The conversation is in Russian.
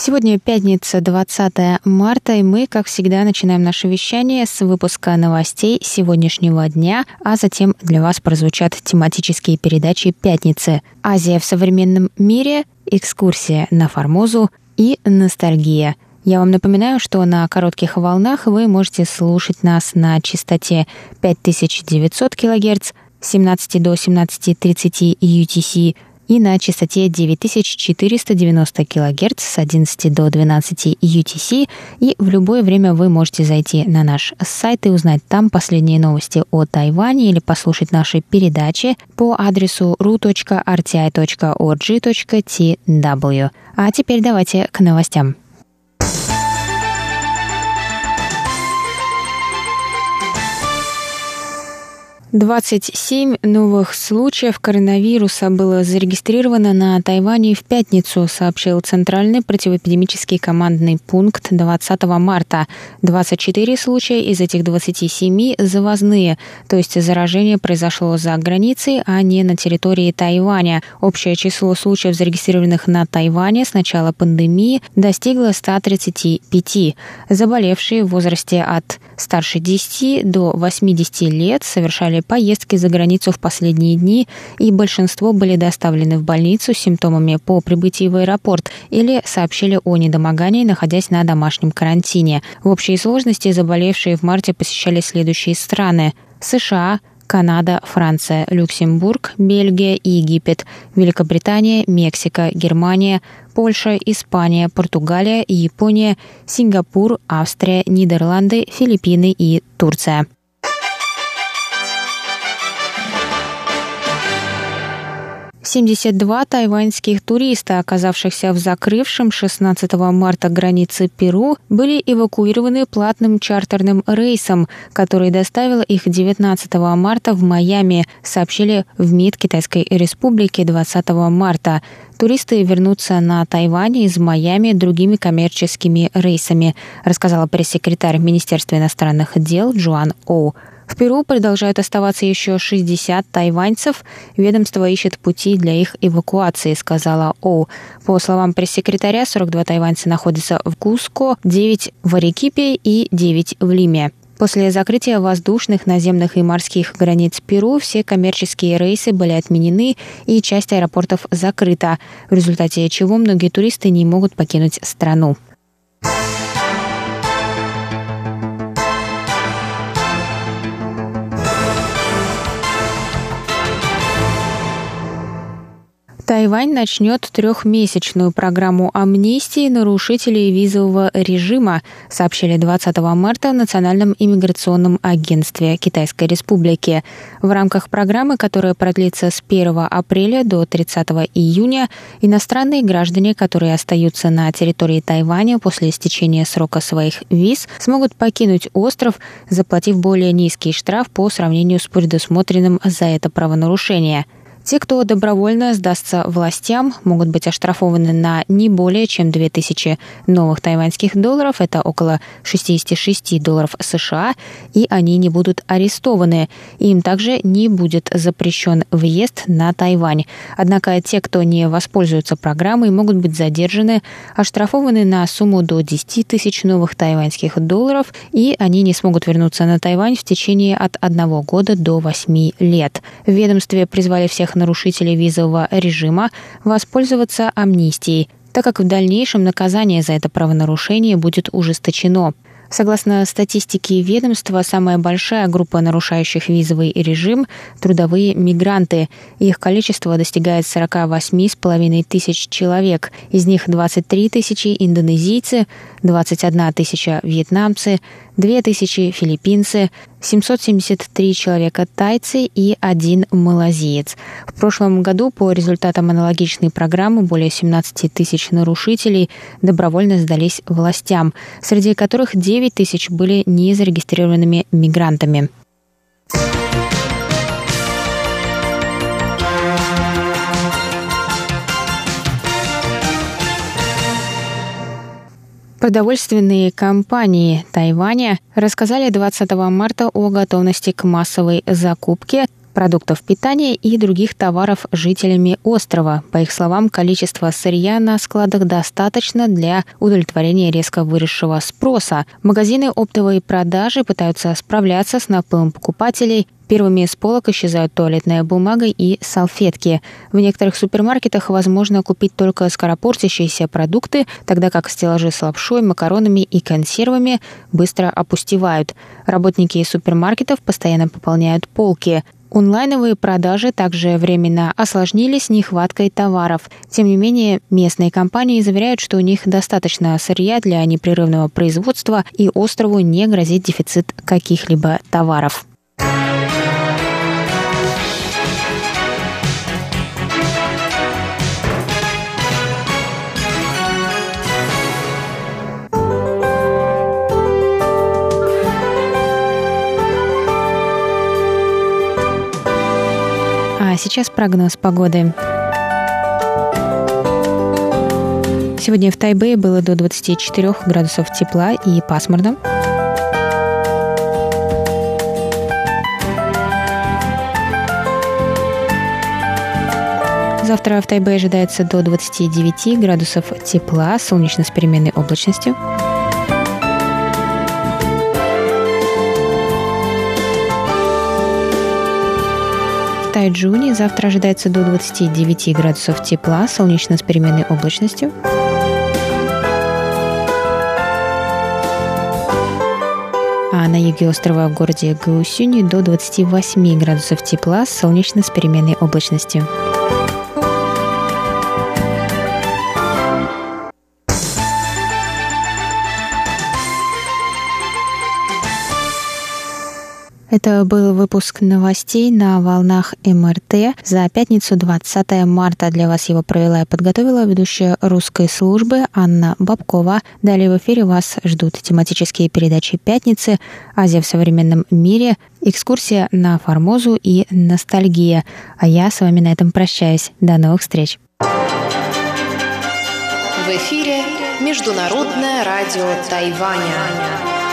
Сегодня пятница, 20 марта, и мы, как всегда, начинаем наше вещание с выпуска новостей сегодняшнего дня, а затем для вас прозвучат тематические передачи «Пятницы», «Азия в современном мире», «Экскурсия на Формозу» и «Ностальгия». Я вам напоминаю, что на коротких волнах вы можете слушать нас на частоте 5900 кГц, 17 до 17.30 UTC – и на частоте 9490 кГц с 11 до 12 UTC. И в любое время вы можете зайти на наш сайт и узнать там последние новости о Тайване или послушать наши передачи по адресу ru.rti.org.tw. А теперь давайте к новостям. 27 новых случаев коронавируса было зарегистрировано на Тайване в пятницу, сообщил Центральный противоэпидемический командный пункт 20 марта. 24 случая из этих 27 завозные, то есть заражение произошло за границей, а не на территории Тайваня. Общее число случаев, зарегистрированных на Тайване с начала пандемии, достигло 135. Заболевшие в возрасте от старше 10 до 80 лет совершали поездки за границу в последние дни, и большинство были доставлены в больницу с симптомами по прибытии в аэропорт или сообщили о недомогании, находясь на домашнем карантине. В общей сложности заболевшие в марте посещали следующие страны – США, Канада, Франция, Люксембург, Бельгия Египет, Великобритания, Мексика, Германия, Польша, Испания, Португалия, Япония, Сингапур, Австрия, Нидерланды, Филиппины и Турция. 72 тайваньских туриста, оказавшихся в закрывшем 16 марта границы Перу, были эвакуированы платным чартерным рейсом, который доставил их 19 марта в Майами, сообщили в МИД Китайской Республики 20 марта. Туристы вернутся на Тайвань из Майами другими коммерческими рейсами, рассказала пресс-секретарь Министерства иностранных дел Джоан Оу. В Перу продолжают оставаться еще 60 тайваньцев. Ведомство ищет пути для их эвакуации, сказала Оу. По словам пресс-секретаря, 42 тайваньца находятся в Куско, 9 в Арекипе и 9 в Лиме. После закрытия воздушных, наземных и морских границ Перу все коммерческие рейсы были отменены и часть аэропортов закрыта, в результате чего многие туристы не могут покинуть страну. Тайвань начнет трехмесячную программу амнистии нарушителей визового режима, сообщили 20 марта в Национальном иммиграционном агентстве Китайской Республики. В рамках программы, которая продлится с 1 апреля до 30 июня, иностранные граждане, которые остаются на территории Тайваня после истечения срока своих виз, смогут покинуть остров, заплатив более низкий штраф по сравнению с предусмотренным за это правонарушение – те, кто добровольно сдастся властям, могут быть оштрафованы на не более чем 2000 новых тайваньских долларов, это около 66 долларов США, и они не будут арестованы. Им также не будет запрещен въезд на Тайвань. Однако те, кто не воспользуются программой, могут быть задержаны, оштрафованы на сумму до 10 тысяч новых тайваньских долларов, и они не смогут вернуться на Тайвань в течение от одного года до 8 лет. В ведомстве призвали всех нарушителей визового режима воспользоваться амнистией, так как в дальнейшем наказание за это правонарушение будет ужесточено. Согласно статистике ведомства, самая большая группа нарушающих визовый режим – трудовые мигранты. Их количество достигает 48,5 тысяч человек. Из них 23 тысячи индонезийцы, 21 тысяча вьетнамцы, 2 тысячи филиппинцы, 773 человека тайцы и один малазиец. В прошлом году по результатам аналогичной программы более 17 тысяч нарушителей добровольно сдались властям, среди которых 9 тысяч были незарегистрированными мигрантами. Продовольственные компании Тайваня рассказали 20 марта о готовности к массовой закупке продуктов питания и других товаров жителями острова. По их словам, количество сырья на складах достаточно для удовлетворения резко выросшего спроса. Магазины оптовой продажи пытаются справляться с наплывом покупателей, Первыми с полок исчезают туалетная бумага и салфетки. В некоторых супермаркетах возможно купить только скоропортящиеся продукты, тогда как стеллажи с лапшой, макаронами и консервами быстро опустевают. Работники супермаркетов постоянно пополняют полки. Онлайновые продажи также временно осложнились нехваткой товаров. Тем не менее, местные компании заверяют, что у них достаточно сырья для непрерывного производства и острову не грозит дефицит каких-либо товаров. Сейчас прогноз погоды. Сегодня в Тайбэе было до 24 градусов тепла и пасмурно. Завтра в Тайбэе ожидается до 29 градусов тепла, солнечно с переменной облачностью. Тайджуне завтра ожидается до 29 градусов тепла, солнечно с переменной облачностью. А на юге острова в городе Гаусюни до 28 градусов тепла, солнечно с переменной облачностью. Это был выпуск новостей на волнах МРТ за пятницу 20 марта. Для вас его провела и подготовила ведущая русской службы Анна Бабкова. Далее в эфире вас ждут тематические передачи «Пятницы», «Азия в современном мире», экскурсия на Формозу и «Ностальгия». А я с вами на этом прощаюсь. До новых встреч. В эфире Международное радио Тайваня.